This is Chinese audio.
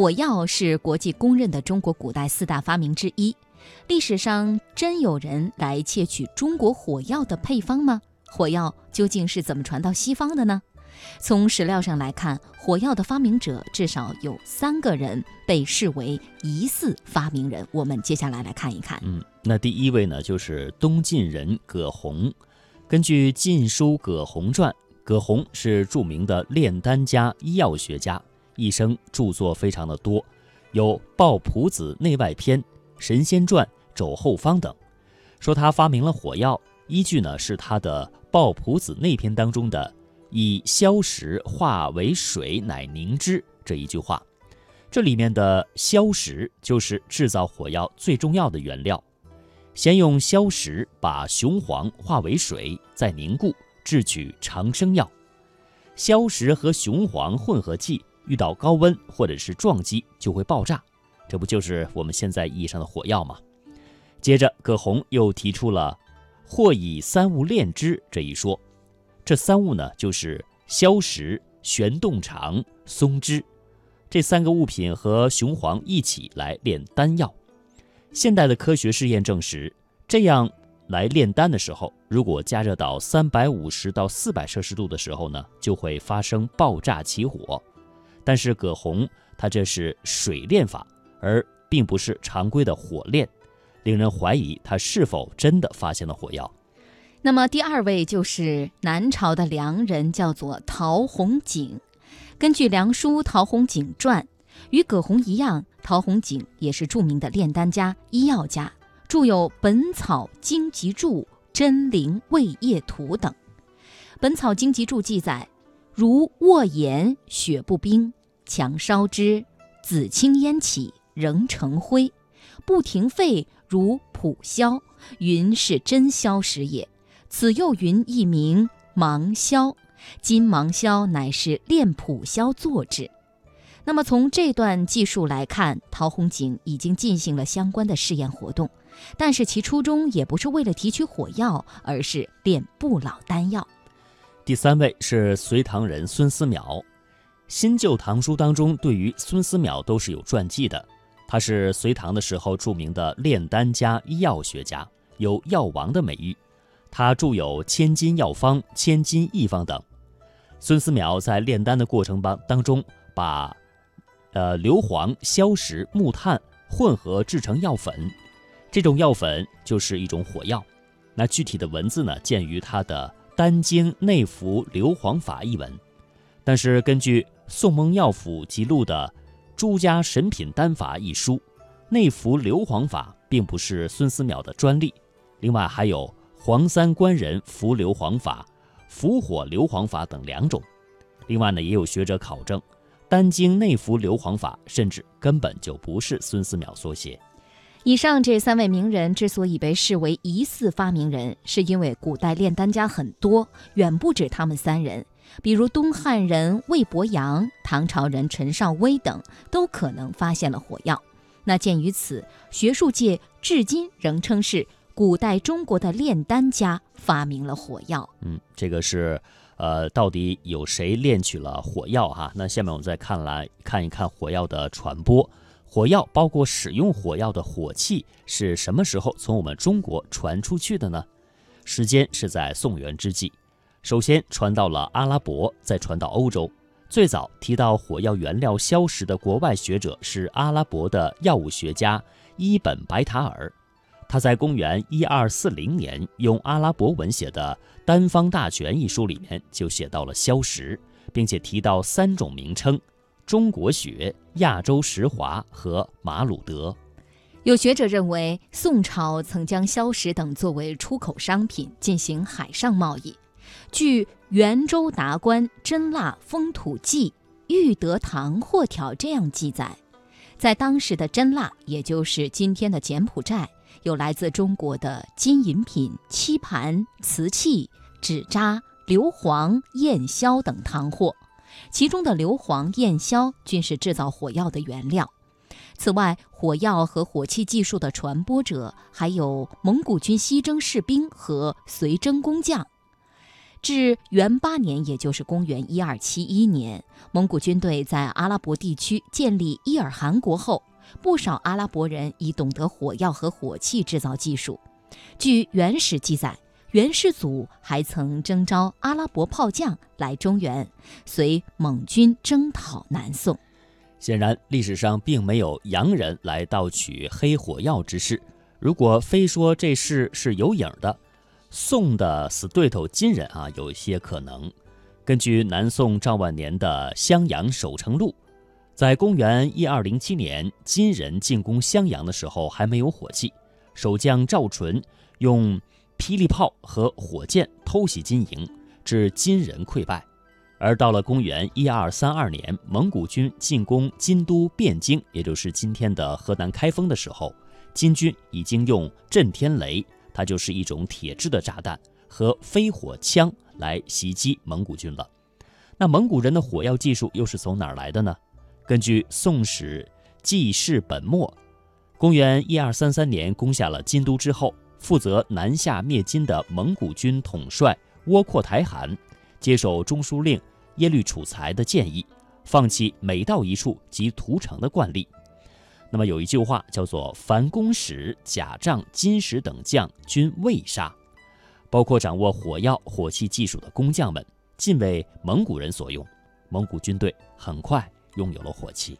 火药是国际公认的中国古代四大发明之一。历史上真有人来窃取中国火药的配方吗？火药究竟是怎么传到西方的呢？从史料上来看，火药的发明者至少有三个人被视为疑似发明人。我们接下来来看一看。嗯，那第一位呢，就是东晋人葛洪。根据《晋书·葛洪传》，葛洪是著名的炼丹家、医药学家，一生著作非常的多，有《抱朴子内外篇》《神仙传》《肘后方》等。说他发明了火药，依据呢是他的《抱朴子内篇》当中的。以硝石化为水，乃凝之这一句话，这里面的硝石就是制造火药最重要的原料。先用硝石把雄黄化为水，再凝固，制取长生药。硝石和雄黄混合剂遇到高温或者是撞击就会爆炸，这不就是我们现在意义上的火药吗？接着，葛洪又提出了“或以三物炼之”这一说。这三物呢，就是硝石、玄洞肠、松脂，这三个物品和雄黄一起来炼丹药。现代的科学试验证实，这样来炼丹的时候，如果加热到三百五十到四百摄氏度的时候呢，就会发生爆炸起火。但是葛洪他这是水炼法，而并不是常规的火炼，令人怀疑他是否真的发现了火药。那么第二位就是南朝的良人，叫做陶弘景。根据《梁书·陶弘景传》，与葛洪一样，陶弘景也是著名的炼丹家、医药家，著有《本草经集注》《真灵胃液图》等。《本草经集注》记载：如卧盐，雪不冰，强烧之，紫青烟起，仍成灰，不停沸，如普硝，云是真消石也。此又云一名芒硝，今芒硝乃是炼普硝做之。那么从这段记述来看，陶弘景已经进行了相关的试验活动，但是其初衷也不是为了提取火药，而是炼不老丹药。第三位是隋唐人孙思邈，新旧唐书当中对于孙思邈都是有传记的。他是隋唐的时候著名的炼丹家、医药学家，有药王的美誉。他著有《千金药方》《千金异方》等。孙思邈在炼丹的过程当当中，把呃硫磺、硝石、木炭混合制成药粉，这种药粉就是一种火药。那具体的文字呢，见于他的《丹经内服硫磺法》一文。但是根据宋蒙药府记录的《朱家神品丹法》一书，内服硫磺法并不是孙思邈的专利。另外还有。黄三官人服硫磺法、伏火硫磺法等两种。另外呢，也有学者考证，《丹经内服硫磺法》甚至根本就不是孙思邈所写。以上这三位名人之所以被视为疑似发明人，是因为古代炼丹家很多，远不止他们三人。比如东汉人魏伯阳、唐朝人陈少威等，都可能发现了火药。那鉴于此，学术界至今仍称是。古代中国的炼丹家发明了火药。嗯，这个是，呃，到底有谁炼取了火药哈？那下面我们再看来看一看火药的传播。火药包括使用火药的火器是什么时候从我们中国传出去的呢？时间是在宋元之际，首先传到了阿拉伯，再传到欧洲。最早提到火药原料硝石的国外学者是阿拉伯的药物学家伊本白塔尔。他在公元一二四零年用阿拉伯文写的《单方大全》一书里面就写到了硝石，并且提到三种名称：中国雪、亚洲石华和马鲁德。有学者认为，宋朝曾将硝石等作为出口商品进行海上贸易。据《元州达官真腊风土记》玉德堂货条这样记载，在当时的真腊，也就是今天的柬埔寨。有来自中国的金银品、漆盘、瓷器、纸扎、硫磺、焰硝等糖货，其中的硫磺、焰硝均是制造火药的原料。此外，火药和火器技术的传播者还有蒙古军西征士兵和随征工匠。至元八年，也就是公元一二七一年，蒙古军队在阿拉伯地区建立伊尔汗国后，不少阿拉伯人已懂得火药和火器制造技术。据《原始》记载，元世祖还曾征召阿拉伯炮将来中原，随蒙军征讨南宋。显然，历史上并没有洋人来盗取黑火药之事。如果非说这事是有影的，宋的死对头金人啊，有些可能。根据南宋赵万年的《襄阳守城录》，在公元一二零七年，金人进攻襄阳的时候还没有火器，守将赵纯用霹雳炮和火箭偷袭金营，致金人溃败。而到了公元一二三二年，蒙古军进攻金都汴京，也就是今天的河南开封的时候，金军已经用震天雷，它就是一种铁制的炸弹和飞火枪来袭击蒙古军了。那蒙古人的火药技术又是从哪儿来的呢？根据《宋史纪事本末》，公元一二三三年攻下了金都之后，负责南下灭金的蒙古军统帅窝阔台汗。接受中书令耶律楚材的建议，放弃每到一处即屠城的惯例。那么有一句话叫做“凡公使、甲仗、金石等将均未杀”，包括掌握火药、火器技术的工匠们，尽为蒙古人所用。蒙古军队很快拥有了火器。